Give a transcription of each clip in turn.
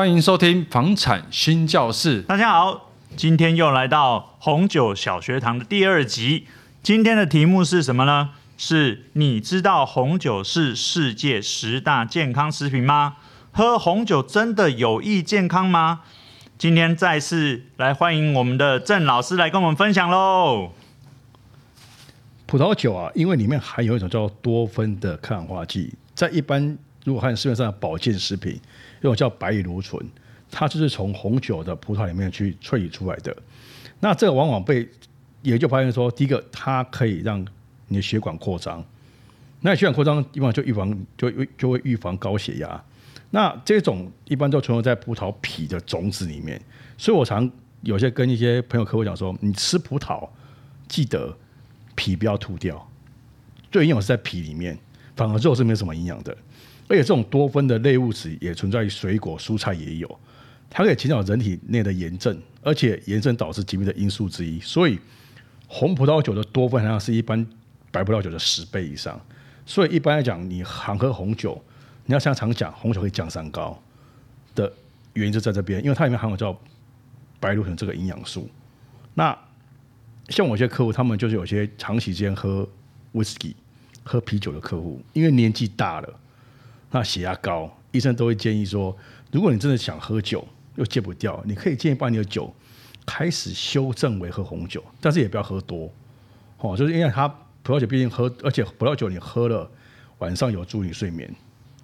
欢迎收听房产新教室。大家好，今天又来到红酒小学堂的第二集。今天的题目是什么呢？是你知道红酒是世界十大健康食品吗？喝红酒真的有益健康吗？今天再次来欢迎我们的郑老师来跟我们分享喽。葡萄酒啊，因为里面含有一种叫多酚的抗氧化剂，在一般如果看市面上的保健食品。一种叫白藜芦醇，它就是从红酒的葡萄里面去萃取出来的。那这个往往被研究发现说，第一个它可以让你的血管扩张，那血管扩张一般就预防就就会预防高血压。那这种一般都存留在葡萄皮的种子里面，所以我常有些跟一些朋友客户讲说，你吃葡萄记得皮不要吐掉，最营养是在皮里面，反而肉是没有什么营养的。而且这种多酚的类物质也存在于水果、蔬菜也有，它可以减少人体内的炎症，而且炎症导致疾病的因素之一。所以红葡萄酒的多酚含量是一般白葡萄酒的十倍以上。所以一般来讲，你常喝红酒，你要像常讲红酒会降三高的原因就在这边，因为它里面含有叫白芦醇这个营养素。那像我些客户，他们就是有些长期间喝威士忌、喝啤酒的客户，因为年纪大了。那血压高，医生都会建议说，如果你真的想喝酒又戒不掉，你可以建议把你的酒开始修正为喝红酒，但是也不要喝多，哦，就是因为它葡萄酒毕竟喝，而且葡萄酒你喝了晚上有助你睡眠，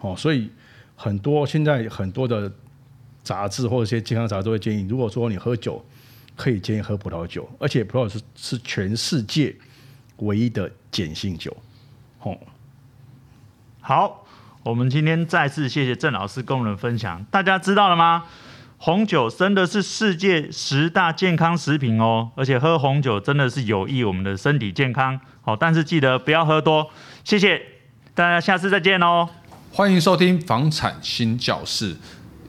哦，所以很多现在很多的杂志或者一些健康杂志都会建议，如果说你喝酒，可以建议喝葡萄酒，而且葡萄酒是是全世界唯一的碱性酒，哦，好。我们今天再次谢谢郑老师跟我们分享，大家知道了吗？红酒真的是世界十大健康食品哦，而且喝红酒真的是有益我们的身体健康。好，但是记得不要喝多。谢谢大家，下次再见哦。欢迎收听房产新教室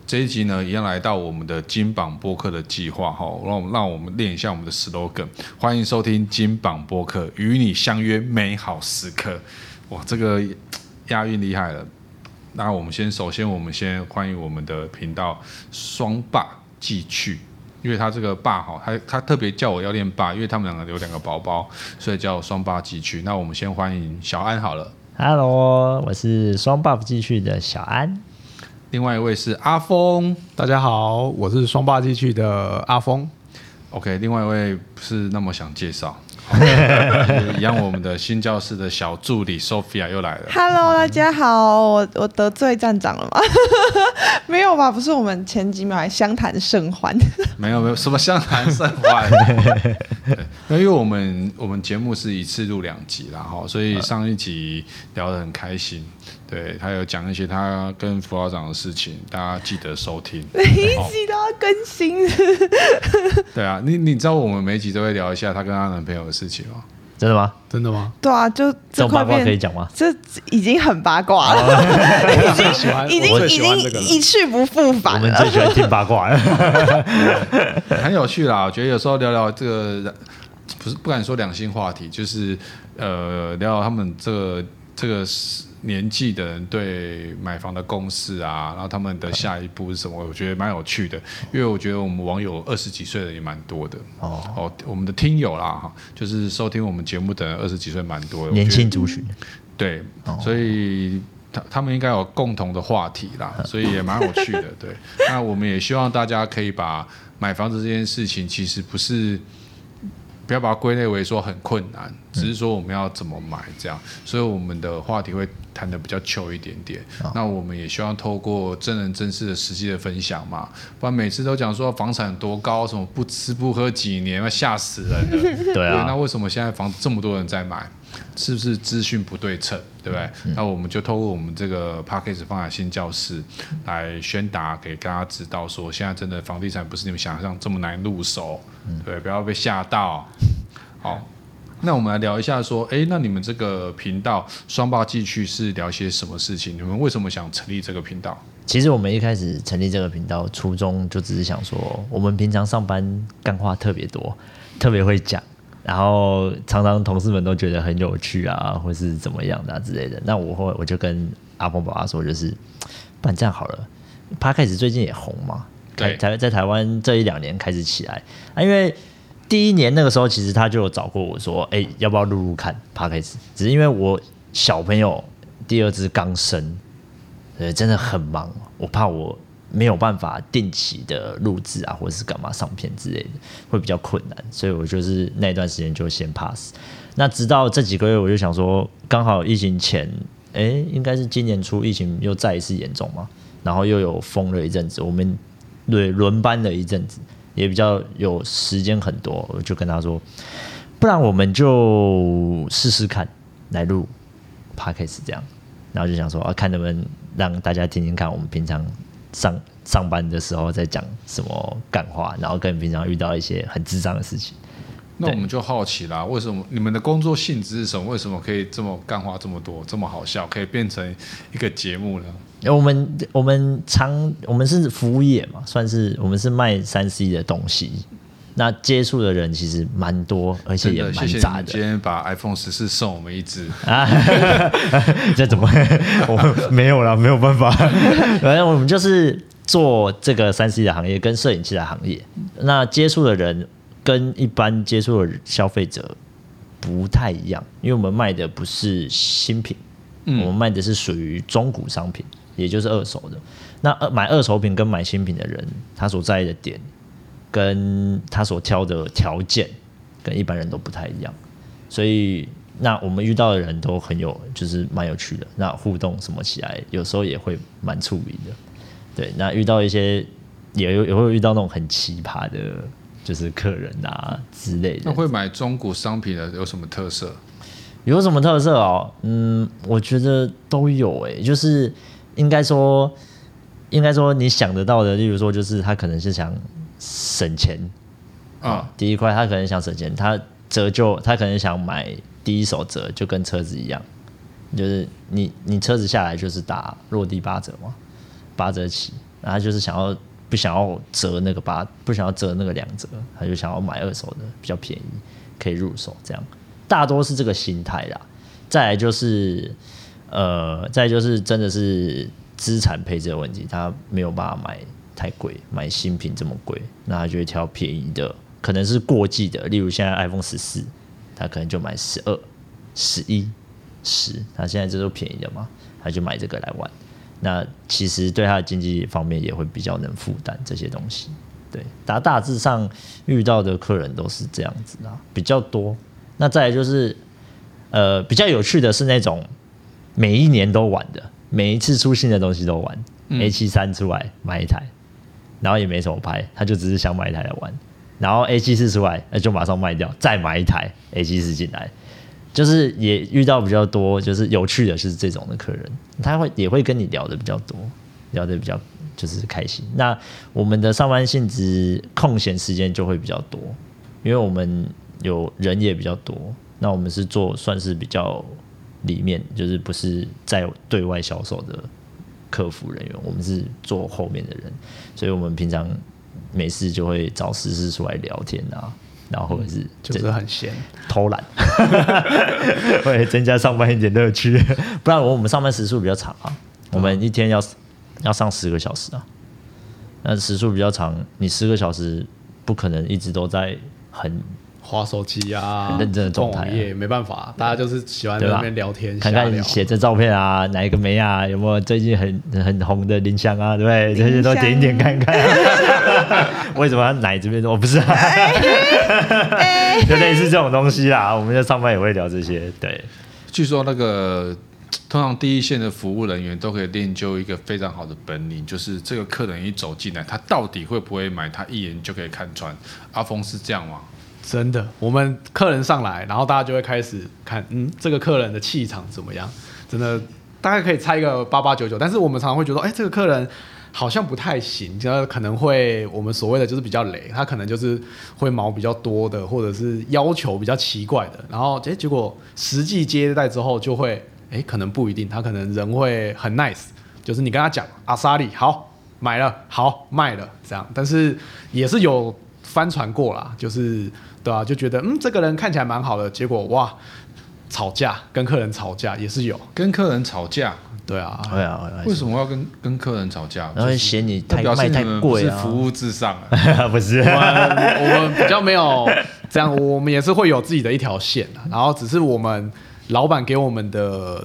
这一集呢，一样来到我们的金榜播客的计划哈，让我让我们练一下我们的 slogan。欢迎收听金榜播客，与你相约美好时刻。哇，这个押韵厉害了。那我们先，首先我们先欢迎我们的频道双爸继续，因为他这个爸哈，他他特别叫我要练爸，因为他们两个有两个宝宝，所以叫双爸继续。那我们先欢迎小安好了。Hello，我是双爸继续的小安。另外一位是阿峰，大家好，我是双爸继续的阿峰。OK，另外一位不是那么想介绍。一样，我们的新教室的小助理 Sophia 又来了。Hello，大家好，我我得罪站长了吗？没有吧，不是我们前几秒还相谈甚欢。没有没有，什么相谈甚欢。因为我们我们节目是一次录两集啦，哈，所以上一集聊得很开心。对，他有讲一些他跟副校长的事情，大家记得收听。每一集都要更新。对啊，你你知道我们每一集都会聊一下他跟他男朋友的事情吗？真的吗？真的吗？对啊，就这种八卦可以讲吗？这已经很八卦了，已经已经已经一去不复返了。我们最喜欢听八卦了，很有趣啦。我觉得有时候聊聊这个，不是不敢说两性话题，就是呃聊聊他们这个这个是。年纪的人对买房的共识啊，然后他们的下一步是什么？我觉得蛮有趣的，因为我觉得我们网友二十几岁的也蛮多的哦哦，我们的听友啦哈，就是收听我们节目的人二十几岁蛮多的，年轻族群，对，所以他他们应该有共同的话题啦，所以也蛮有趣的。对，那我们也希望大家可以把买房子这件事情，其实不是。不要把它归类为说很困难，只是说我们要怎么买这样，所以我们的话题会谈的比较秋一点点。那我们也希望透过真人真事的实际的分享嘛，不然每次都讲说房产多高，什么不吃不喝几年，要吓死人了。对啊，那为什么现在房子这么多人在买？是不是资讯不对称，对不对？嗯、那我们就透过我们这个 p a c k a g e 放在新教室来宣达给大家知道，说现在真的房地产不是你们想象这么难入手，嗯、对，不要被吓到。好，那我们来聊一下，说，哎，那你们这个频道双霸继续是聊些什么事情？你们为什么想成立这个频道？其实我们一开始成立这个频道初衷就只是想说，我们平常上班干话特别多，特别会讲。然后常常同事们都觉得很有趣啊，或是怎么样的、啊、之类的。那我会我就跟阿峰爸爸说，就是，不然这样好了，Podcast 最近也红嘛，对，台在台湾这一两年开始起来啊，因为第一年那个时候其实他就有找过我说，哎，要不要录录看 Podcast？只是因为我小朋友第二只刚生，呃，真的很忙，我怕我没有办法定期的录制啊，或者是干嘛上片之类的，会比较困难，所以我就是那段时间就先 pass。那直到这几个月，我就想说，刚好疫情前，哎，应该是今年初疫情又再一次严重嘛，然后又有封了一阵子，我们对轮班了一阵子，也比较有时间很多，我就跟他说，不然我们就试试看来录 Podcast 这样，然后就想说啊，看能不能让大家听听看，我们平常上上班的时候在讲什么干话，然后跟平常遇到一些很智障的事情。那我们就好奇啦，为什么你们的工作性质是什么？为什么可以这么干话这么多，这么好笑，可以变成一个节目呢？我们我们常我们是服务业嘛，算是我们是卖三 C 的东西，那接触的人其实蛮多，而且也蛮杂的。谢谢今天把 iPhone 十四送我们一只啊，这怎么我没有了，没有办法。反正我们就是做这个三 C 的行业，跟摄影器的行业，那接触的人。跟一般接触的消费者不太一样，因为我们卖的不是新品，嗯、我们卖的是属于中古商品，也就是二手的。那买二手品跟买新品的人，他所在意的点，跟他所挑的条件，跟一般人都不太一样。所以，那我们遇到的人都很有，就是蛮有趣的。那互动什么起来，有时候也会蛮出名的。对，那遇到一些，也有也会遇到那种很奇葩的。就是客人啊之类的。那会买中古商品的有什么特色？有什么特色哦？嗯，我觉得都有诶、欸。就是应该说，应该说你想得到的，例如说，就是他可能是想省钱啊。第一块他可能想省钱，他折旧，他可能想买第一手折，就跟车子一样，就是你你车子下来就是打落地八折嘛，八折起，然后就是想要。不想要折那个八，不想要折那个两折，他就想要买二手的，比较便宜，可以入手。这样大多是这个心态啦。再来就是，呃，再就是真的是资产配置的问题，他没有办法买太贵，买新品这么贵，那他就会挑便宜的，可能是过季的，例如现在 iPhone 十四，他可能就买十二、十一、十，他现在这都便宜的嘛，他就买这个来玩。那其实对他的经济方面也会比较能负担这些东西，对，大大致上遇到的客人都是这样子啊，比较多。那再来就是，呃，比较有趣的是那种每一年都玩的，每一次出新的东西都玩。嗯、A 七三出来买一台，然后也没什么拍，他就只是想买一台来玩。然后 A 七四出来，那就马上卖掉，再买一台 A 七四进来。就是也遇到比较多，就是有趣的是这种的客人，他会也会跟你聊的比较多，聊的比较就是开心。那我们的上班性质空闲时间就会比较多，因为我们有人也比较多。那我们是做算是比较里面，就是不是在对外销售的客服人员，我们是做后面的人，所以我们平常没事就会找时事出来聊天啊。然后或者是就是很闲，偷懒，会增加上班一点乐趣。不然我我们上班时数比较长啊，我们一天要要上十个小时啊。那时数比较长，你十个小时不可能一直都在很。滑手机啊，很认真的状态也没办法，大家就是喜欢在那边聊天，看看你写这照片啊，哪一个没啊？有没有最近很很红的林香啊？对不对？这些都点一点看看。为什么要奶这边说？我不是，啊，就类似这种东西啦。我们在上班也会聊这些。对，据说那个通常第一线的服务人员都可以练就一个非常好的本领，就是这个客人一走进来，他到底会不会买，他一眼就可以看穿。阿峰是这样吗？真的，我们客人上来，然后大家就会开始看，嗯，这个客人的气场怎么样？真的，大概可以猜一个八八九九。但是我们常常会觉得，哎，这个客人好像不太行，就可能会我们所谓的就是比较雷，他可能就是会毛比较多的，或者是要求比较奇怪的。然后，哎，结果实际接待之后，就会，哎，可能不一定，他可能人会很 nice，就是你跟他讲阿萨里好买了，好卖了这样。但是也是有翻船过啦，就是。对啊，就觉得嗯，这个人看起来蛮好的，结果哇，吵架，跟客人吵架也是有。跟客人吵架，对啊，对啊为什么要跟跟客人吵架？然后嫌你太表示卖太贵啊，服务至上啊。不是。我们我们比较没有这样，我们也是会有自己的一条线啊。然后只是我们老板给我们的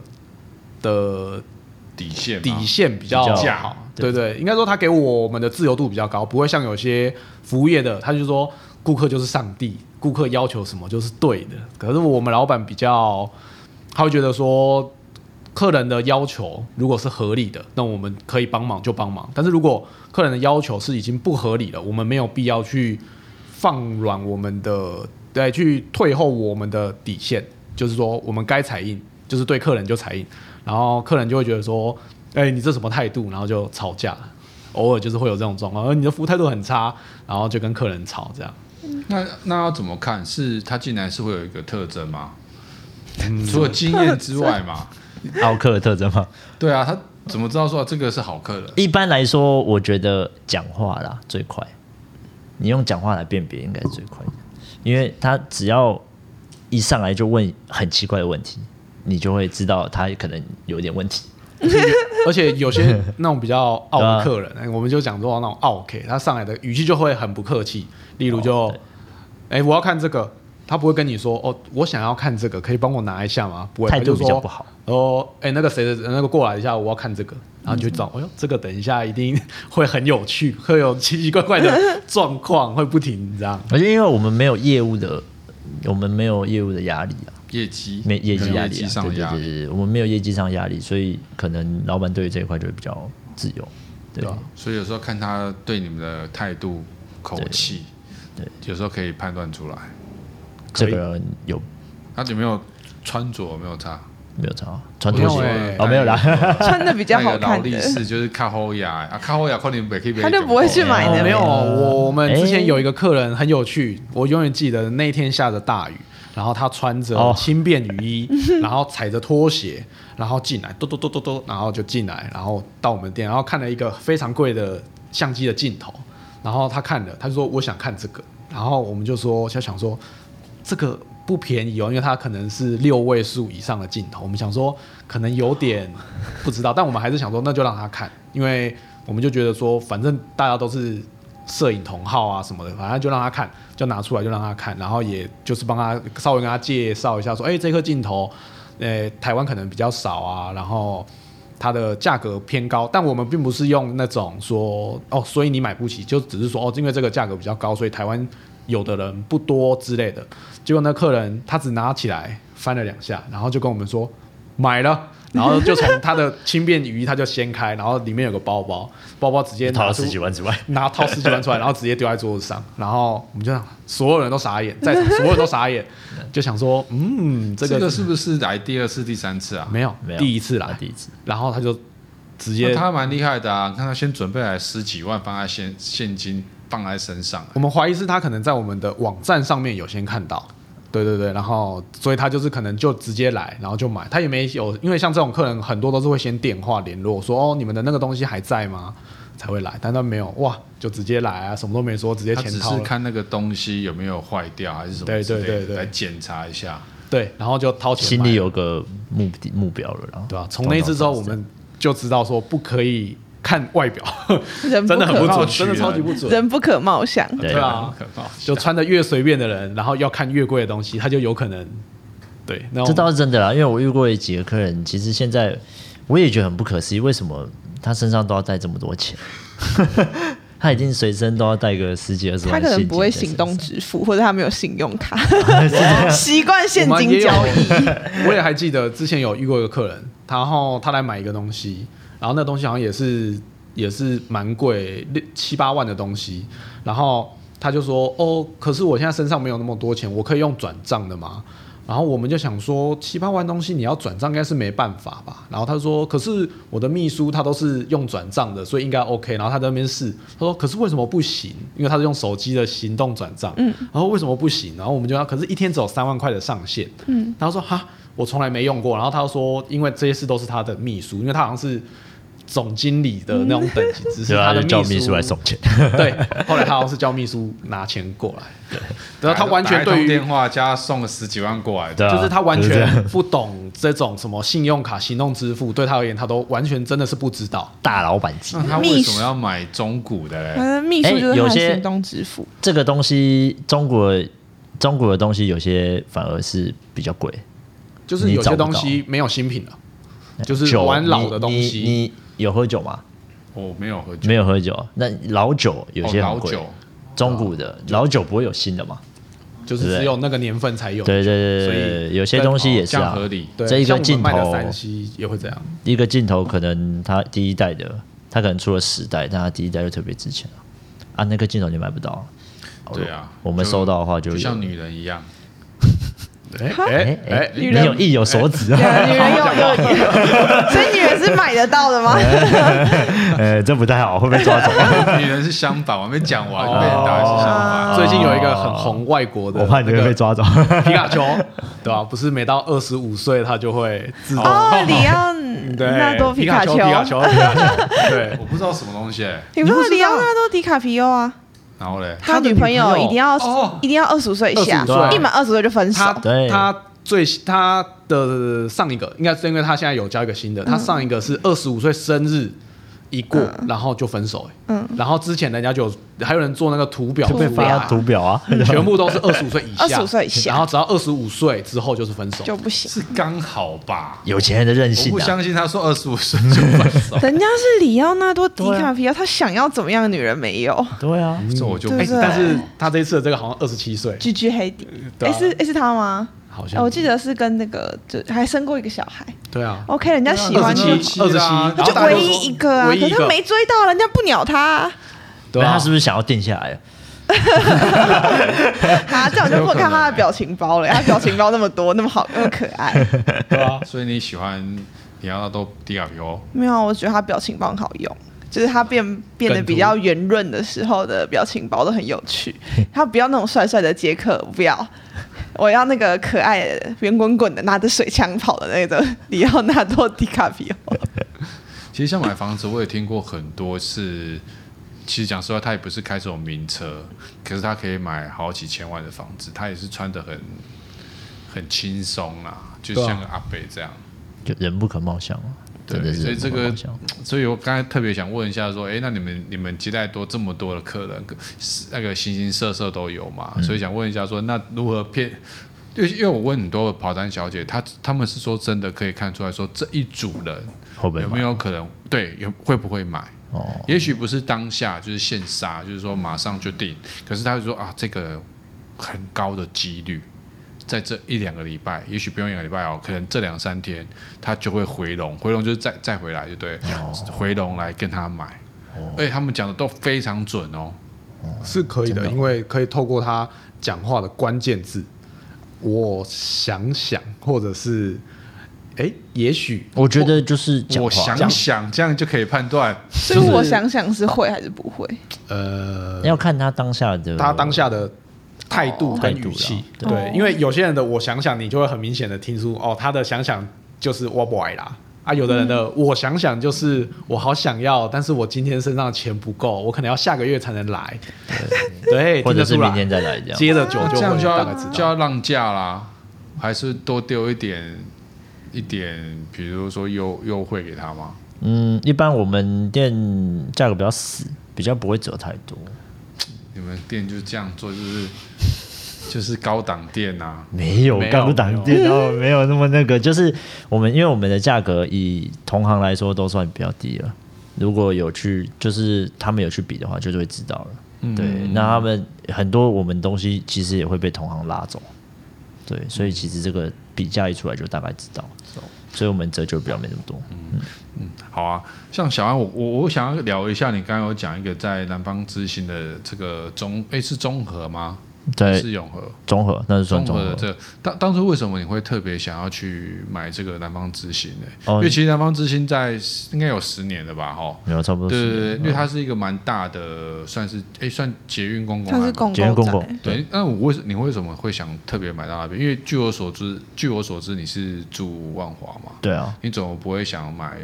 的底线底线比较好，对对对，应该说他给我们的自由度比较高，不会像有些服务业的，他就说顾客就是上帝，顾客要求什么就是对的。可是我们老板比较，他会觉得说，客人的要求如果是合理的，那我们可以帮忙就帮忙。但是如果客人的要求是已经不合理了，我们没有必要去放软我们的，对，去退后我们的底线，就是说我们该采印，就是对客人就采印。然后客人就会觉得说，哎、你这什么态度？然后就吵架，偶尔就是会有这种状况，而你的服务态度很差，然后就跟客人吵这样。那那要怎么看？是他进来是会有一个特征吗？除了经验之外嘛？好客的特征吗？对啊，他怎么知道说这个是好客的？一般来说，我觉得讲话啦最快，你用讲话来辨别应该是最快的，因为他只要一上来就问很奇怪的问题。你就会知道他可能有点问题，而且有些 那种比较傲的客人，啊、我们就讲说那种傲 K，他上来的语气就会很不客气。例如就，哎、哦欸，我要看这个，他不会跟你说，哦，我想要看这个，可以帮我拿一下吗？不会，态度比较不好。哦，哎、欸，那个谁的那个过来一下，我要看这个，然后你就找，哎、嗯、呦，这个等一下一定会很有趣，会有奇奇怪怪的 状况，会不停这样。而且因为我们没有业务的，我们没有业务的压力啊。业绩没业绩压力、啊，上的压力。对对对，我们没有业绩上压力，所以可能老板对于这一块就会比较自由，对，吧、啊、所以有时候看他对你们的态度、口气，对，有时候可以判断出来，这个人有。他有没有穿着没有差，没有差，穿拖鞋、欸、哦没有啦，穿的比较好看的，劳力士就是卡后亚啊，卡后亚可能可以他就不会去买的，哦、没有，我们之前有一个客人很有趣，我永远记得那一天下着大雨。然后他穿着轻便雨衣，然后踩着拖鞋，然后进来，嘟嘟嘟嘟嘟，然后就进来，然后到我们店，然后看了一个非常贵的相机的镜头，然后他看了，他就说我想看这个，然后我们就说就想说这个不便宜哦，因为他可能是六位数以上的镜头，我们想说可能有点 不知道，但我们还是想说那就让他看，因为我们就觉得说反正大家都是。摄影同好啊什么的，反正就让他看，就拿出来就让他看，然后也就是帮他稍微跟他介绍一下，说，哎、这颗镜头，呃、台湾可能比较少啊，然后它的价格偏高，但我们并不是用那种说，哦，所以你买不起，就只是说，哦，因为这个价格比较高，所以台湾有的人不多之类的。结果那客人他只拿起来翻了两下，然后就跟我们说买了。然后就从他的轻便雨衣，他就掀开，然后里面有个包包，包包直接掏了十几万之外，拿掏十几万出来，然后直接丢在桌子上，然后我们就想，所有人都傻眼，在场所有人都傻眼，就想说，嗯，这个、这个是不是来第二次、第三次啊？没有，没有，第一次来，第一次。然后他就直接，他蛮厉害的啊！看他先准备来十几万放在现现金放在身上，我们怀疑是他可能在我们的网站上面有先看到。对对对，然后所以他就是可能就直接来，然后就买，他也没有，因为像这种客人很多都是会先电话联络说哦，你们的那个东西还在吗？才会来，但他没有哇，就直接来啊，什么都没说，直接钱掏。他只是看那个东西有没有坏掉还是什么，对对对对，来检查一下。对，然后就掏钱。心里有个目的目标了，然后对吧、啊？从那一次之后，我们就知道说不可以。看外表，人真的很不准，真的超级不准。人不可貌相，对啊，就穿的越随便的人，然后要看越贵的东西，他就有可能。对，这倒是真的啦，因为我遇过几个客人，其实现在我也觉得很不可思议，为什么他身上都要带这么多钱？他一定随身都要带个十几二十万。他可能不会行动支付，或者他没有信用卡，习惯现金交易。我也还记得之前有遇过一个客人，然后他来买一个东西。然后那东西好像也是也是蛮贵，六七八万的东西。然后他就说：“哦，可是我现在身上没有那么多钱，我可以用转账的吗？”然后我们就想说，七八万东西你要转账应该是没办法吧？然后他说：“可是我的秘书他都是用转账的，所以应该 OK。”然后他在那边试，他说：“可是为什么不行？因为他是用手机的行动转账。”嗯。然后为什么不行？然后我们就要：“可是一天只有三万块的上限。”嗯。他说：“哈，我从来没用过。”然后他说：“因为这些事都是他的秘书，因为他好像是。”总经理的那种等级，只是他的就叫秘书书来送钱。对，后来他好像是叫秘书拿钱过来，对，然后他完全对于电话加送了十几万过来，对啊就是他完全不懂这种什么信用卡、行动支付，对他而言，他都完全真的是不知道。大老板级那他为什么要买中古的嘞？反正秘书就是哎有些他的行动支付，这个东西，中国中国的东西有些反而是比较贵，就是有些东西没有新品了，就是玩老的东西。有喝酒吗？我没有喝酒，没有喝酒，那老酒有些很贵，哦老酒，中古的老酒不会有新的嘛？就是只有那个年份才有。对对对所对，以有些东西也是啊哦合。理。对，这一个镜头三 C 也会这样。一个镜头可能它第一代的，它可能出了十代，但它第一代就特别值钱了啊，那个镜头你买不到。对啊，我们收到的话就就像女人一样，哎哎哎你有意有所指啊？啊，女人有有，所以女人是买得到的吗？呃，这不太好，会被抓走。女人是相反，我还没讲完，被人打的是相反。最近有一个很红外国的，我怕你会被抓走。皮卡丘，对吧？不是每到二十五岁他就会自动哦，里奥对纳多皮卡丘，皮卡丘，皮卡丘，对，我不知道什么东西欸，你不知道你不知道里奥纳多迪卡皮欧啊？然后嘞，他女朋友一定要哦一定要二十五岁以下25岁，一满二十岁就分手他。最他的上一个应该是因为他现在有交一个新的，他上一个是二十五岁生日一过，然后就分手，嗯，然后之前人家就有还有人做那个图表图表图表啊，全部都是二十五岁以下，二十五岁以下。然后只要二十五岁之后就是分手，就不行。是刚好吧？有钱人的任性啊！不相信他说二十五岁就分手，人家是里奥纳多迪卡皮奥，他想要怎么样的女人没有。对啊，这我就不哎，但是他这一次的这个好像二十七岁，？G G 黑底，对啊。哎是哎是他吗？好像哎我记得是跟那个就还生过一个小孩。对啊，OK，人家喜欢二十就七二十七，就唯一一个啊，可是他没追到，人家不鸟他啊。对啊他是不是想要定下来？他这样就不看他的表情包了，他表情包那么多，那么好，那么可爱。对啊，所以你喜欢里奥纳多迪卡皮欧？没有，我觉得他表情包很好用，就是他变变得比较圆润的时候的表情包都很有趣。他不要那种帅帅的杰克，不要，我要那个可爱的圆滚滚的拿着水枪跑的那个里奥纳多迪卡皮奥。其实像买房子，我也听过很多是，其实讲实话，他也不是开这种名车，可是他可以买好几千万的房子，他也是穿的很很轻松啊，就像个阿北这样。就人不可貌相啊，对真的，是所以这个所以我刚才特别想问一下，说，哎，那你们你们接待多这么多的客人，那个形形色色都有嘛？所以想问一下说，那如何骗？因为因为我问很多的跑单小姐，她他们是说真的可以看出来说这一组人有没有可能对有会不会买？哦，也许不是当下就是现杀，就是说马上就定，可是她会说啊，这个很高的几率，在这一两个礼拜，也许不用一两个礼拜哦，可能这两三天他就会回笼，回笼就是再再回来，就对，回笼来跟他买，而且他们讲的都非常准哦。是可以的，因为可以透过他讲话的关键字，我想想，或者是，哎，也许我觉得就是我想想，这样就可以判断。所以我想想是会还是不会？呃，要看他当下的他当下的态度跟语气，对对，因为有些人的我想想，你就会很明显的听出哦，他的想想就是我不爱啦。啊，有的人的我想想就是我好想要，但是我今天身上的钱不够，我可能要下个月才能来。对，或者是明天再来这样。接着酒就这样就要会大概知就要。让价啦，还是多丢一点一点，比如说优优惠给他吗？嗯，一般我们店价格比较死，比较不会折太多。你们店就是这样做，就是 就是高档店啊。没有没有高档店，然后没有那么那个，就是我们因为我们的价格以同行来说都算比较低了。如果有去，就是他们有去比的话，就会知道了。嗯对，那他们很多我们东西其实也会被同行拉走。对，所以其实这个比价一出来就大概知道，所以我们折旧比较没那么多。嗯好啊，像小安，我我我想要聊一下，你刚刚有讲一个在南方之星的这个综，诶是综合吗？对，是永和。综合那是算综合中和的。这当当初为什么你会特别想要去买这个南方之星呢？哦因为其实南方之星在应该有十年了吧？哈。没有差不多是。对对对，因为嗯它是一个蛮大的，算是诶算捷运公共它是公捷运公共对，那我为什你为什么会想特别买到那边？因为据我所知，据我所知你是住万华嘛，对啊，你怎么不会想买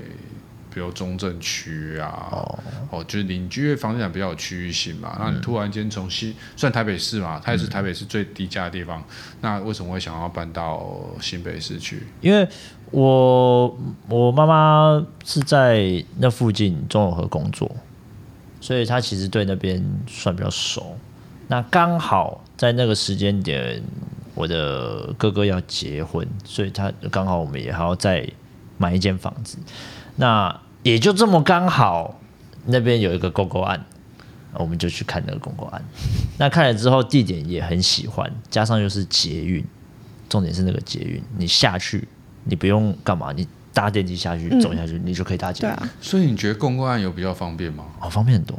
比如中正区啊，哦，就是邻居的房地产比较有区域性嘛。那你突然间从西，算台北市嘛，它也是台北市最低价的地方，那为什么会想要搬到新北市去？因为我我妈妈是在那附近中永和工作，所以她其实对那边算比较熟。那刚好在那个时间点，我的哥哥要结婚，所以他刚好我们也还要再买一间房子。那也就这么刚好，那边有一个公购案，我们就去看那个公购案。那看了之后，地点也很喜欢，加上又是捷运，重点是那个捷运，你下去你不用干嘛，你搭电梯下去走下去，嗯、你就可以搭捷运。啊、所以你觉得公购案有比较方便吗？哦，方便很多，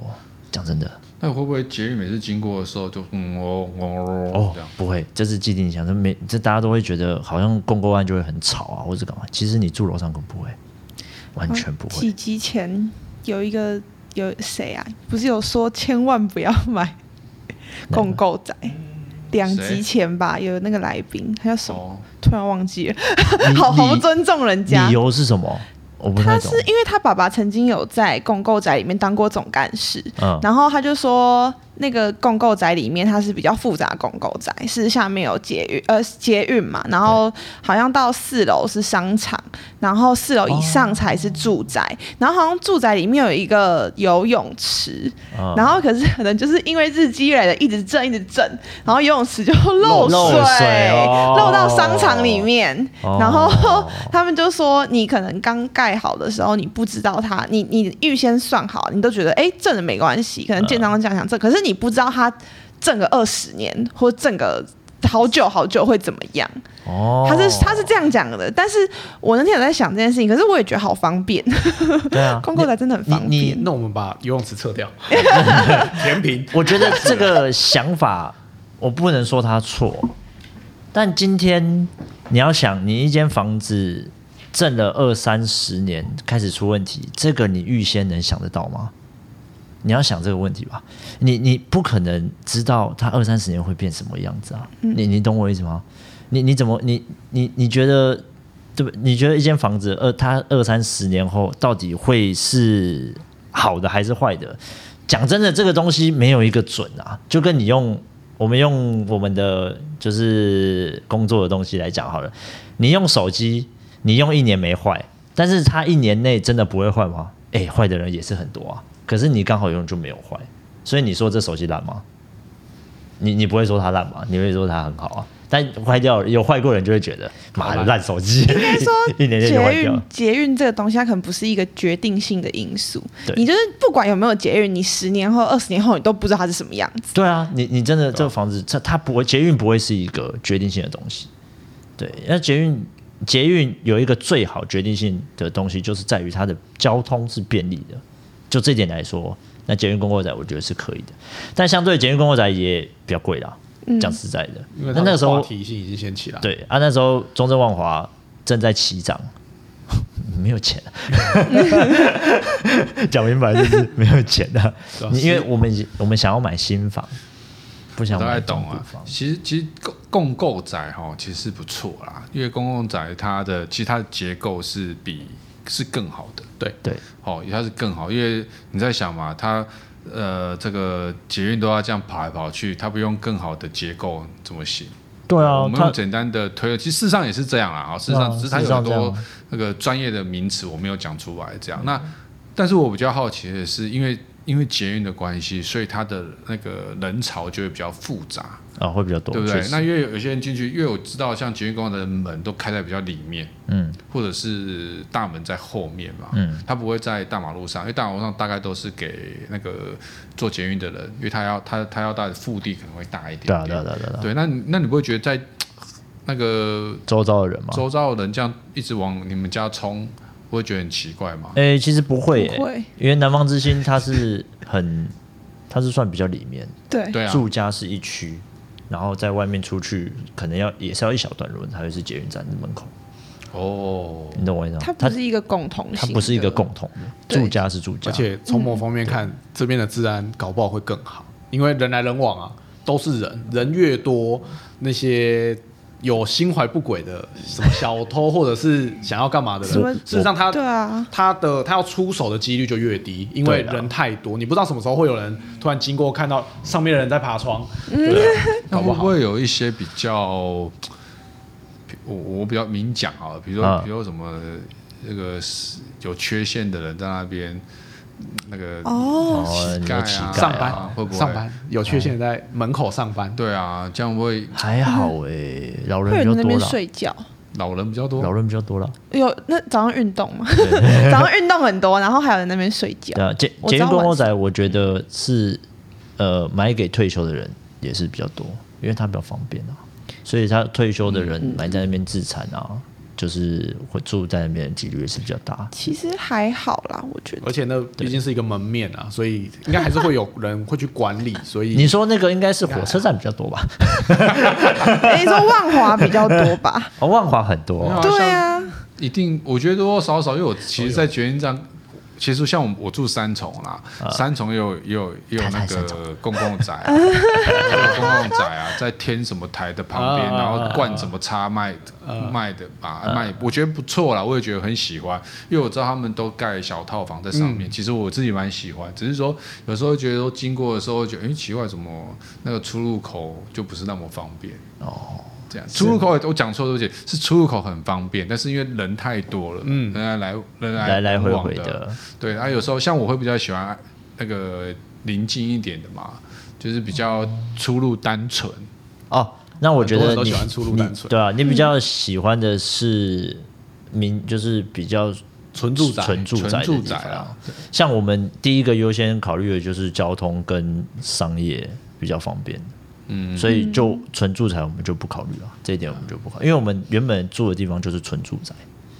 讲真的。那会不会捷运每次经过的时候就嗯哦哦哦这样？不会，这是既定印象，这没这大家都会觉得好像公购案就会很吵啊，或者干嘛？其实你住楼上更不会。完全不会。几集前有一个有谁啊？不是有说千万不要买共购仔？两集前吧，有那个来宾，他叫什么？突然忘记了，好好不尊重人家。理由是什么？他是因为他爸爸曾经有在共购宅里面当过总干事，嗯，然后他就说。那个共购宅里面，它是比较复杂的共购宅，是下面有捷运，呃，捷运嘛，然后好像到四楼是商场，然后四楼以上才是住宅，哦、然后好像住宅里面有一个游泳池，哦、然后可是可能就是因为日积月累的一直震一直震，然后游泳池就漏水，漏，漏，水哦、漏到商场里面，哦、然后他们就说你可能刚盖好的时候你不知道它，你你预先算好，你都觉得哎震了没关系，可能建商这样想这，可是你。你不知道他挣个二十年或挣个好久好久会怎么样？哦，他是他是这样讲的，但是我那天有在想这件事情，可是我也觉得好方便。对啊，空购宅真的很方便。那我们把游泳池撤掉，填平。我觉得这个想法我不能说他错，但今天你要想，你一间房子挣了二三十年开始出问题，这个你预先能想得到吗？你要想这个问题吧，你你不可能知道他二三十年会变什么样子啊？嗯、你你懂我意思吗？你你怎么你你你觉得对不？你觉得一间房子二它二三十年后到底会是好的还是坏的？讲真的，这个东西没有一个准啊。就跟你用我们用我们的就是工作的东西来讲好了，你用手机，你用一年没坏，但是它一年内真的不会坏吗？哎，坏的人也是很多啊。可是你刚好用就没有坏，所以你说这手机烂吗？你你不会说它烂吗？你会说它很好啊？但坏掉有坏过人就会觉得妈的烂手机。应该说 一年就坏掉。捷运这个东西它可能不是一个决定性的因素。对你就是不管有没有捷运，你十年后、二十年后你都不知道它是什么样子。对啊，你你真的这个房子它它不会捷运不会是一个决定性的东西。对，那捷运捷运有一个最好决定性的东西，就是在于它的交通是便利的。就这点来说，那捷运公购宅我觉得是可以的，但相对捷运公购宅也比较贵啦。讲实在的，因为那那个时候体系已经先起来。对啊，那时候中正万华正在起涨，没有钱。讲明白就是没有钱的，因为我们我们想要买新房，不想买懂啊。其实其实共购宅哈其实是不错啦，因为公共宅它的其实它的结构是比是更好的。对对，哦，它是更好，因为你在想嘛，它呃这个捷运都要这样跑来跑去，它不用更好的结构怎么行？对啊，我们用简单的推，其实事实上也是这样啦，啊，事实上只是它有很多那个专业的名词我没有讲出来，这样。那但是我比较好奇的是，因为因为捷运的关系，所以它的那个人潮就会比较复杂。啊、哦，会比较多，对不对？那因为有些人进去，因为我知道像捷运公购的门都开在比较里面，嗯，或者是大门在后面嘛，嗯，它不会在大马路上，因为大马路上大概都是给那个做捷运的人，因为他要他他要带的腹地可能会大一点点，对对对对，对，那那你不会觉得在 那个周遭的人吗？周遭的人这样一直往你们家冲，不会觉得很奇怪吗？哎、欸，其实不会、欸，不会，因为南方之星它是很，它是算比较里面，对对啊，住家是一区。然后在外面出去，可能要也是要一小段路，才会是捷运站的门口。哦，你懂我意思吗？它不是一个共同，它不是一个共同的住家是住家，而且从某方面看，嗯、这边的治安搞不好会更好，因为人来人往啊，都是人，人越多，那些有心怀不轨的什么小偷，或者是想要干嘛的人，事实上他对啊，他的他要出手的几率就越低，因为人太多，你不知道什么时候会有人突然经过，看到上面的人在爬窗，对啊，那搞不好。会不会有一些比较，我我比较明讲啊，比如说、啊比如说什么那个有缺陷的人在那边，那个哦，乞丐上班会不会上班有缺陷在门口上班，对啊，这样会还好哎，老人比较多了，睡觉。老人比较多老。人比较多了。有那早上运动嘛？早上运动很多，然后还有人在那边睡觉。对啊，捷捷运观光晚仔，我觉得是呃买给退休的人也是比较多，因为它比较方便啊，所以他退休的人买在那边自产啊，就是会住在那边的几率也是比较大。其实还好啦，我觉得而。且那毕竟是一个门面啊，所以应该还是会有人会去管理，所以你说那个应该是火车站比较多吧？哎你说万华比较多吧？哦，万华很多对啊，一定，我觉得多多少少，因为我其实，在捷运站，其实像我我住三重啦，三重也有也有也有那个公共宅 公共宅啊，在天什么台的旁边，啊然后灌什么叉卖卖的吧，卖，我觉得不错啦，我也觉得很喜欢，因为我知道他们都盖小套房在上面，其实我自己蛮喜欢，只是说有时候觉得说经过的时候，会觉得哎奇怪，怎么那个出入口就不是那么方便。哦，这样出入口我讲错，对不起，是出入口很方便，但是因为人太多了，嗯。人来来人来来来回往回的，对，啊，有时候像我会比较喜欢那个临近一点的嘛，就是比较出入单纯。哦，那我觉得你喜欢出入单纯。你对啊，你比较喜欢的是民，就是比较纯住宅纯住宅纯住宅啊。像我们第一个优先考虑的就是交通跟商业比较方便，嗯，所以就纯住宅我们就不考虑了，这一点我们就不考虑，因为我们原本住的地方就是纯住宅。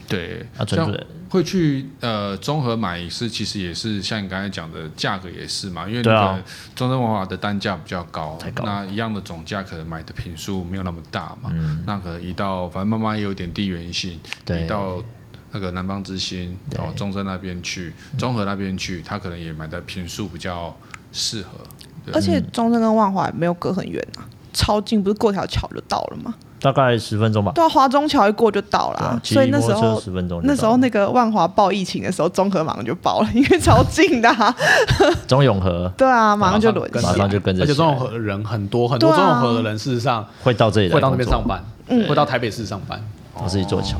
对，像啊纯住宅。会去呃综合买是其实也是像你刚才讲的价格也是嘛，因为中正万华的单价比较高，太高那一样的总价可能买的平数没有那么大嘛，嗯。那可能移到反正慢慢也有点地缘性，对。移到那个南方之星，对。然后中山那边去，综合那边去，他可能也买的平数比较适合。对而且中正跟万华也没有隔很远啊，超近，不是过条桥就到了吗？大概十分钟吧。对啊，华中桥一过就到了所以那时候十分钟那时候那个万华报疫情的时候，中和马上就报了，因为超近的、啊。中永和对啊，马上就轮跟起来。马上就跟着而且中永和的人很多，很多啊中永和的人事实上会到这里来会到那边上班，会到台北市上班。我是一座桥。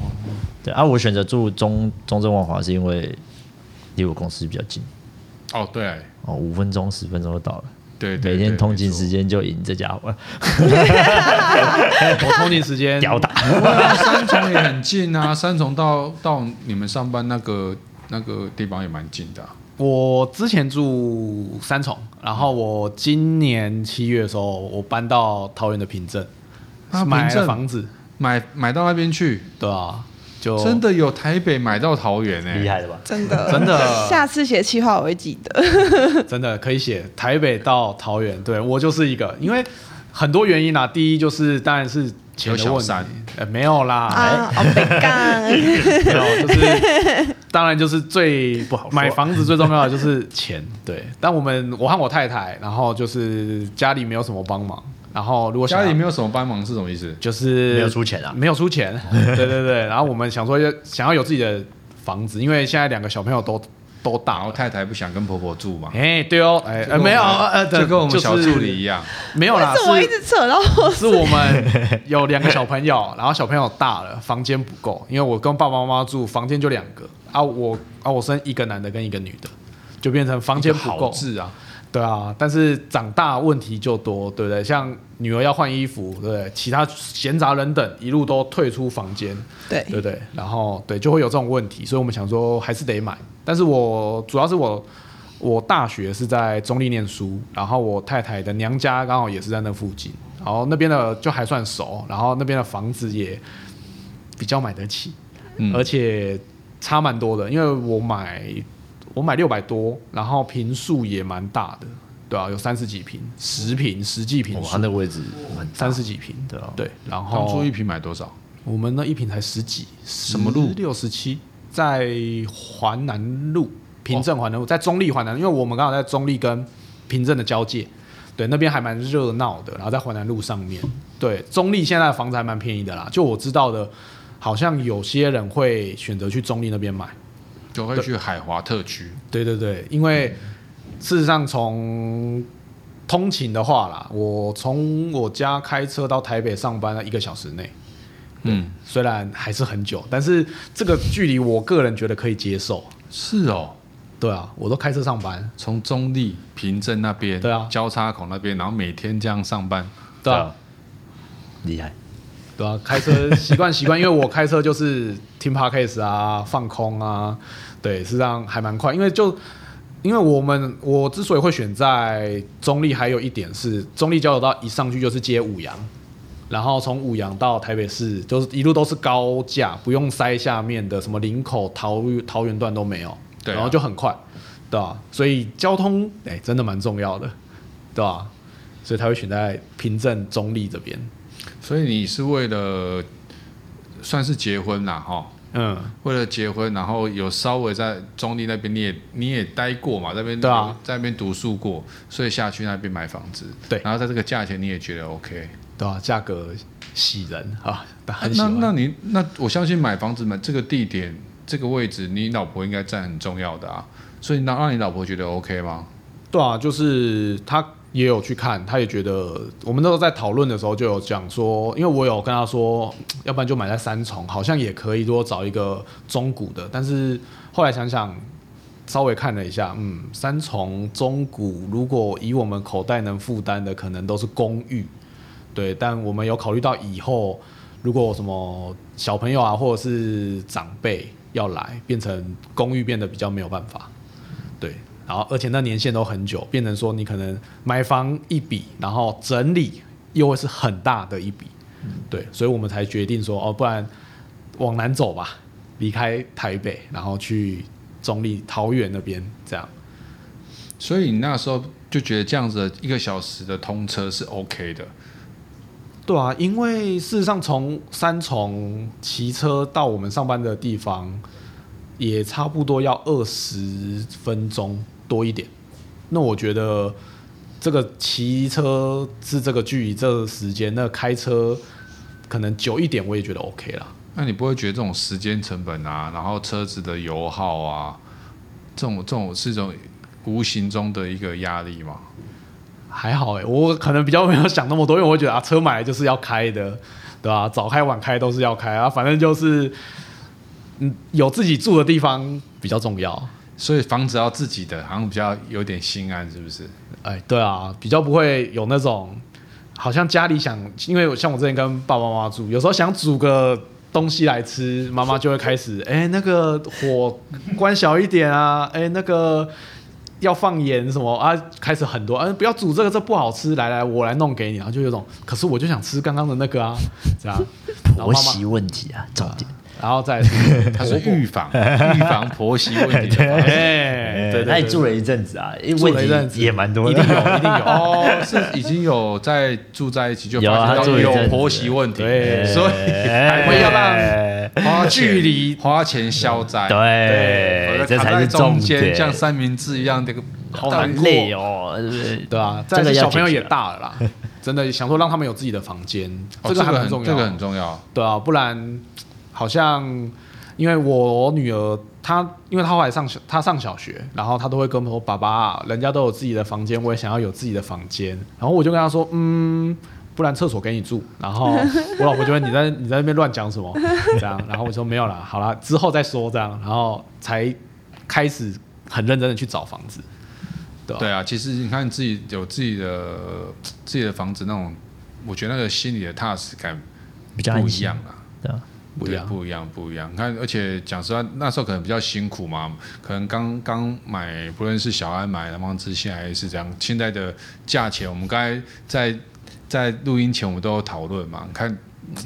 对啊，我选择住中中正万华是因为离我公司比较近哦，对哦，五分钟十分钟就到了，对对，每天通勤。时间就赢这家伙，我通勤时间。屌打。三重也很近啊，三重到到你们上班那个那个地方也蛮近的啊、我之前住三重，然后我今年七月的时候，我搬到桃园的平镇，啊买平镇？了房子，买买到那边去，对啊，就真的有台北买到桃园哎、厉害的吧？真的 真的下次写企划我会记得。真的可以写台北到桃园，对我就是一个，因为很多原因啦。第一就是当然是钱的问题有小三，呃，没有啦，啊，哦，北港，没有，就是当然就是最不好买房子最重要的就是钱，对。但我们我和我太太，然后就是家里没有什么帮忙，然后如果家里没有什么帮忙是什么意思？就是没有出钱啊没有出钱，对对对。然后我们想说要想要有自己的房子，因为现在两个小朋友都都大。然后太太不想跟婆婆住嘛，哎，对哦，哎，没有，呃，就跟我们小助理一样，样。没有啦，是我一直扯到我？是我们 有两个小朋友，然后小朋友大了，房间不够，因为我跟爸爸妈妈住，房间就两个啊，我啊我生一个男的跟一个女的，就变成房间不好够。治啊，对啊，但是长大问题就多，对不对？像女儿要换衣服，对不对？其他闲杂人等一路都退出房间，对对不对？然后对，就会有这种问题，所以我们想说还是得买。但是我主要是我我大学是在中立念书，然后我太太的娘家刚好也是在那附近，然后那边的就还算熟，然后那边的房子也比较买得起，嗯而且差蛮多的，因为我买我买六百多，然后坪数也蛮大的，对啊，有三十几坪，十坪十几坪哇，数他那位置三十几坪，对啊对，然当后初一平买多少？我们那一坪才十几，什么路六十七，在环南路，平镇环南路，在中立环南，因为我们刚好在中立跟平镇的交界，对，那边还蛮热闹的。然后在环南路上面，对，中立现在的房子还蛮便宜的啦。就我知道的，好像有些人会选择去中立那边买，就会去海华特区。对对对，因为事实上从通勤的话啦，我从我家开车到台北上班，一个小时内。嗯，虽然还是很久，但是这个距离我个人觉得可以接受。是哦，对啊，我都开车上班，从中立平镇那边，对啊，交叉口那边，然后每天这样上班，对啊，厉害，对啊，开车习惯习惯，因为我开车就是听 Podcast 啊，放空啊，对，实际上还蛮快，因为就因为我们我之所以会选在中立，还有一点是中立交流道一上去就是接五羊。然后从五羊到台北市，就是一路都是高架，不用塞下面的什么林口、桃桃园段都没有，对、啊，然后就很快，对吧、啊？所以交通哎，真的蛮重要的，对吧、啊？所以他会选在平镇中立这边。所以你是为了算是结婚啦，哈，嗯，为了结婚，然后有稍微在中立那边，你也你也待过嘛，在那边对啊，在那边读书过，所以下去那边买房子，对，然后在这个价钱你也觉得 OK。对啊，价格喜人啊，很那那你那我相信买房子买这个地点这个位置，你老婆应该占很重要的啊，所以那让你老婆觉得 OK 吗？对啊，就是他也有去看，他也觉得我们那时候在讨论的时候就有讲说，因为我有跟他说，要不然就买在三重，好像也可以，如果找一个中古的，但是后来想想，稍微看了一下，嗯，三重中古，如果以我们口袋能负担的，可能都是公寓。对，但我们有考虑到以后，如果什么小朋友啊，或者是长辈要来，变成公寓变得比较没有办法。对，然后而且那年限都很久，变成说你可能买房一笔，然后整理又会是很大的一笔。对，所以我们才决定说，哦，不然往南走吧，离开台北，然后去中坜、桃园那边这样。所以你那时候就觉得这样子一个小时的通车是 OK 的。对啊，因为事实上从三重骑车到我们上班的地方，也差不多要二十分钟多一点。那我觉得这个骑车是这个距离、这个时间，那开车可能久一点，我也觉得 OK 啦。那你不会觉得这种时间成本啊，然后车子的油耗啊，这种这种是一种无形中的一个压力吗？还好哎，我可能比较没有想那么多，因为我会觉得啊，车买来就是要开的，对吧？早开晚开都是要开啊，反正就是，嗯，有自己住的地方比较重要，所以房子要自己的，好像比较有点心安，是不是？哎，对啊，比较不会有那种，好像家里想，因为像我之前跟爸爸妈妈住，有时候想煮个东西来吃，妈妈就会开始，哎，那个火关小一点啊，哎，那个。要放盐什么啊？开始很多啊！不要煮这个，这不好吃。来来，我来弄给你。然后就有种，可是我就想吃刚刚的那个啊，这样。婆媳问题啊，重点。然后再，他是预防预防婆媳问题。哎，对，那你住了一阵子啊，问题也蛮多，一定有，一定有。哦，是已经有在住在一起就发现到有婆媳问题，所以还会要让花距离花钱消灾。对，这才是中间，像三明治一样，这个好难累哦，对不对？对啊，这个小朋友也大了啦，真的想说让他们有自己的房间，这个很重要，这个很重要。对啊，不然。好像，因为我女儿她，因为她后来上小，她上小学，然后她都会跟我说：“爸爸，人家都有自己的房间，我也想要有自己的房间。”然后我就跟她说：“嗯，不然厕所给你住。”然后 我老婆就问：“你在你在那边乱讲什么？”这样，然后我说：“没有啦，好啦，之后再说。”这样，然后才开始很认真的去找房子。对啊，对啊，其实你看自己有自己的自己的房子，那种我觉得那个心里的踏实感比较不一样啊。对啊。不一样，不一样，不一样。你看，而且讲实话，那时候可能比较辛苦嘛，可能刚刚买，不论是小安买南方之星还是这样，现在的价钱，我们刚才在在录音前我们都有讨论嘛，看。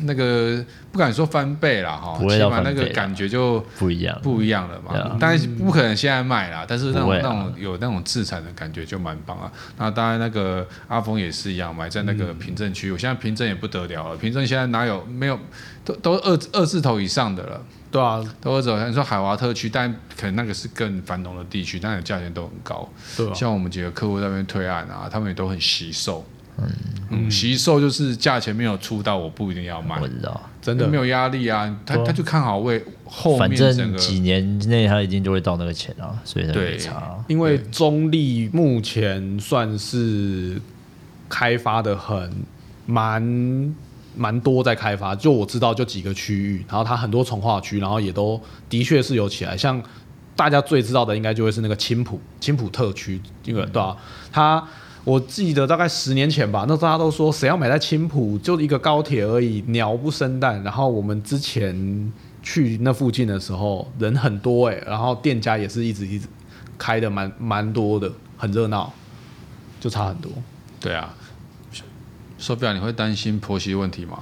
那个不敢说翻倍了哈，起码那个感觉就不一样，不一样了嘛。但是不可能现在卖啦，但是那种那种有那种自产的感觉就蛮棒啊。那当然那个阿峰也是一样，买在那个平镇区。我现在平镇也不得了了，平镇现在哪有没有都都二二字头以上的了。对啊，都会走。你说海华特区，但可能那个是更繁荣的地区，但是价钱都很高。对啊，像我们几个客户在那边推案啊，他们也都很惜售。嗯嗯，惜售就是价钱没有出到，我不一定要卖。我知道，真的没有压力啊，他他就看好位后面反正几年内他一定就会到那个钱啊，所以他没对差啊。因为中立目前算是开发的很蛮蛮多在开发，就我知道就几个区域，然后它很多重划区，然后也都的确是有起来。像大家最知道的应该就会是那个青浦青浦特区，因为对啊，它我记得大概十年前吧，那大家都说谁要买在青浦，就一个高铁而已，鸟不生蛋。然后我们之前去那附近的时候，人很多哎、欸，然后店家也是一直一直开的蛮蛮多的，很热闹，就差很多。对啊。手表，你会担心婆媳问题吗？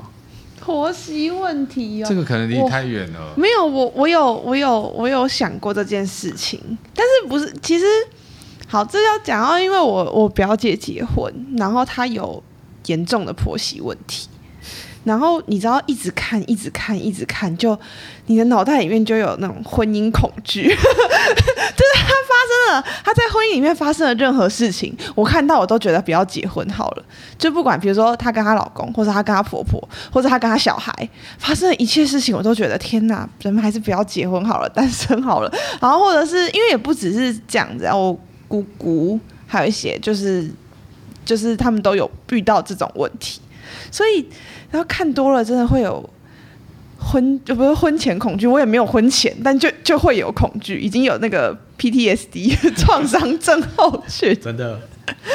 婆媳问题哦，这个可能离太远了。没有，我我有我有我有想过这件事情，但是不是其实好，这要讲到，因为我我表姐结婚，然后她有严重的婆媳问题。然后你知道，一直看，一直看，一直看，就你的脑袋里面就有那种婚姻恐惧，就是她发生了，她在婚姻里面发生了任何事情，我看到我都觉得不要结婚好了。就不管，比如说她跟她老公，或者她跟她婆婆，或者她跟她小孩发生的一切事情，我都觉得天哪，人们还是不要结婚好了，单身好了。然后或者是因为也不只是这样子，然后我姑姑还有一些，就是就是他们都有遇到这种问题，所以。然后看多了，真的会有婚就不是婚前恐惧，我也没有婚前，但就就会有恐惧，已经有那个 PTSD 创伤症候群。真的，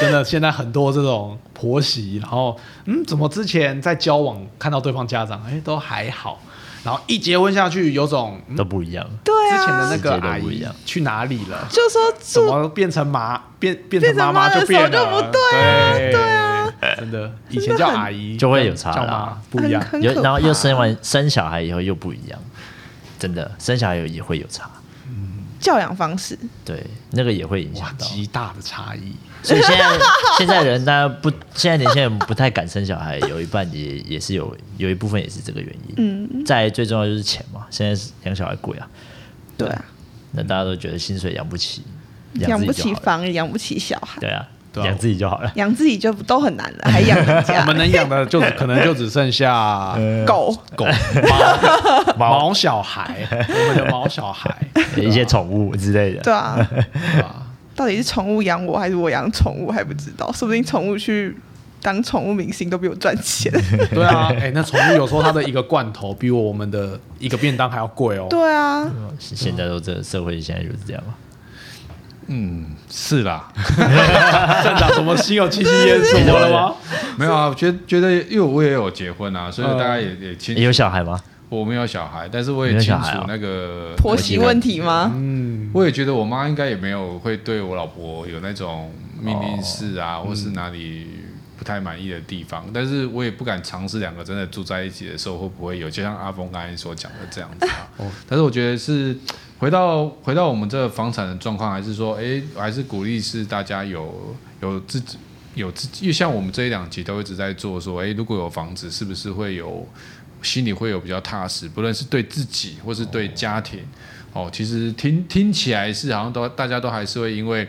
真的，现在很多这种婆媳，然后嗯，怎么之前在交往看到对方家长，哎，都还好，然后一结婚下去，有种、嗯、都不一样。对啊，之前的那个阿姨去哪里了？就说怎么变成妈变变成妈妈就变了，就不对啊，对，对啊。真的，以前叫阿姨 就会有差啦，不一样。有然后又生完生小孩以后又不一样，真的生小孩也会有差。嗯，教养方式对那个也会影响到极大的差异。所以现在 现在人大家不，现在年轻人不太敢生小孩，有一半也也是有有一部分也是这个原因。嗯，再最重要就是钱嘛，现在养小孩贵啊。对啊，那大家都觉得薪水养不起，养不起房，养不起小孩。对啊。养自己就好了，养自己就都很难了，还养人家。我们能养的就可能就只剩下狗、狗、猫、毛小孩，我们的毛小孩，一些宠物之类的。对啊，到底是宠物养我，还是我养宠物还不知道。说不定宠物去当宠物明星都比我赚钱。对啊，哎，那宠物有时候它的一个罐头比我们的一个便当还要贵哦。对啊，现在都这个社会现在就是这样。嗯，是啦。站长什么心有戚戚焉？怎么了吗？没有啊，我觉得觉得，因为我也有结婚啊，所以大家也也清楚。有小孩吗？我没有小孩，但是我也清楚那个婆媳问题吗？嗯，我也觉得我妈应该也没有会对我老婆有那种命令式啊，或是哪里不太满意的地方。但是我也不敢尝试两个真的住在一起的时候会不会有，就像阿峰刚才所讲的这样子啊。但是我觉得是。回到回到我们这个房产的状况，还是说，哎，还是鼓励是大家有有自己有自己，因为像我们这一两集都一直在做，说，哎，如果有房子，是不是会有心里会有比较踏实，不论是对自己或是对家庭，哦，其实听听起来是好像都大家都还是会因为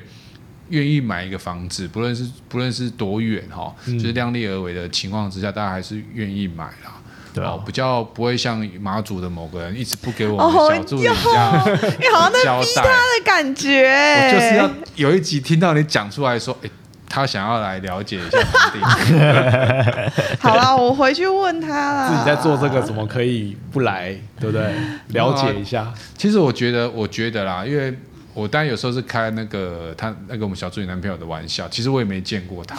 愿意买一个房子，不论是不论是多远哈，就是量力而为的情况之下，大家还是愿意买啦。对啊，比较不会像马祖的某个人一直不给我们小助理这样 交代，你好像在逼他的感觉。我就是要有一集听到你讲出来说，哎，他想要来了解一下。好了，我回去问他了。自己在做这个，怎么可以不来？对不对？了解一下。其实我觉得，我觉得啦，因为。我当然有时候是开那个他那个我们小助理男朋友的玩笑，其实我也没见过他，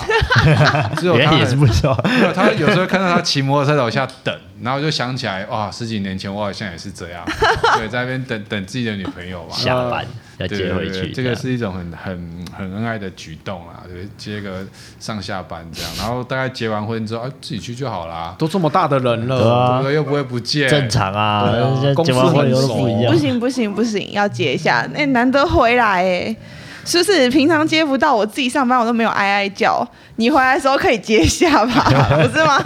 只有他也是不知道。他有时候看到他骑摩托车在楼下等，然后就想起来哇，十几年前我好像也是这样，对，在那边等等自己的女朋友嘛，下班要接回去，这个是一种很很很恩爱的举动啊，对，接个上下班这样，然后大概结完婚之后，啊，自己去就好啦，都这么大的人了，对，又不会不见，正常啊，结完婚都不一样，不行不行不行，要接一下，那难得。回来哎，是不是平常接不到？我自己上班我都没有哀哀叫，你回来的时候可以接一下吧，不是吗？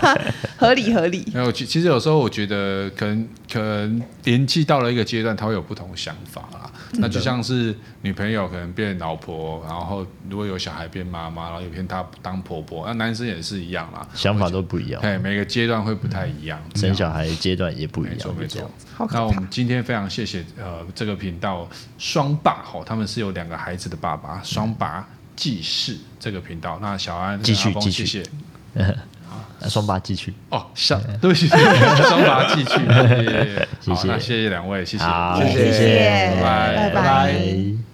合理合理。没有，其其实有时候我觉得可能可能年纪到了一个阶段，他会有不同的想法啦。那就像是女朋友可能变老婆，然后如果有小孩变妈妈，然后有一天她当婆婆，那男生也是一样啦，想法都不一样，对，每个阶段会不太一样，生小孩阶段也不一样，没错没错。好那我们今天非常谢谢呃这个频道双爸吼，他们是有两个孩子的爸爸，双爸记事这个频道。那小安继续继续，谢谢。双八寄去。哦，下对。不起，双八寄去，谢谢，谢谢，两位，谢谢，好，谢谢，拜拜，拜拜。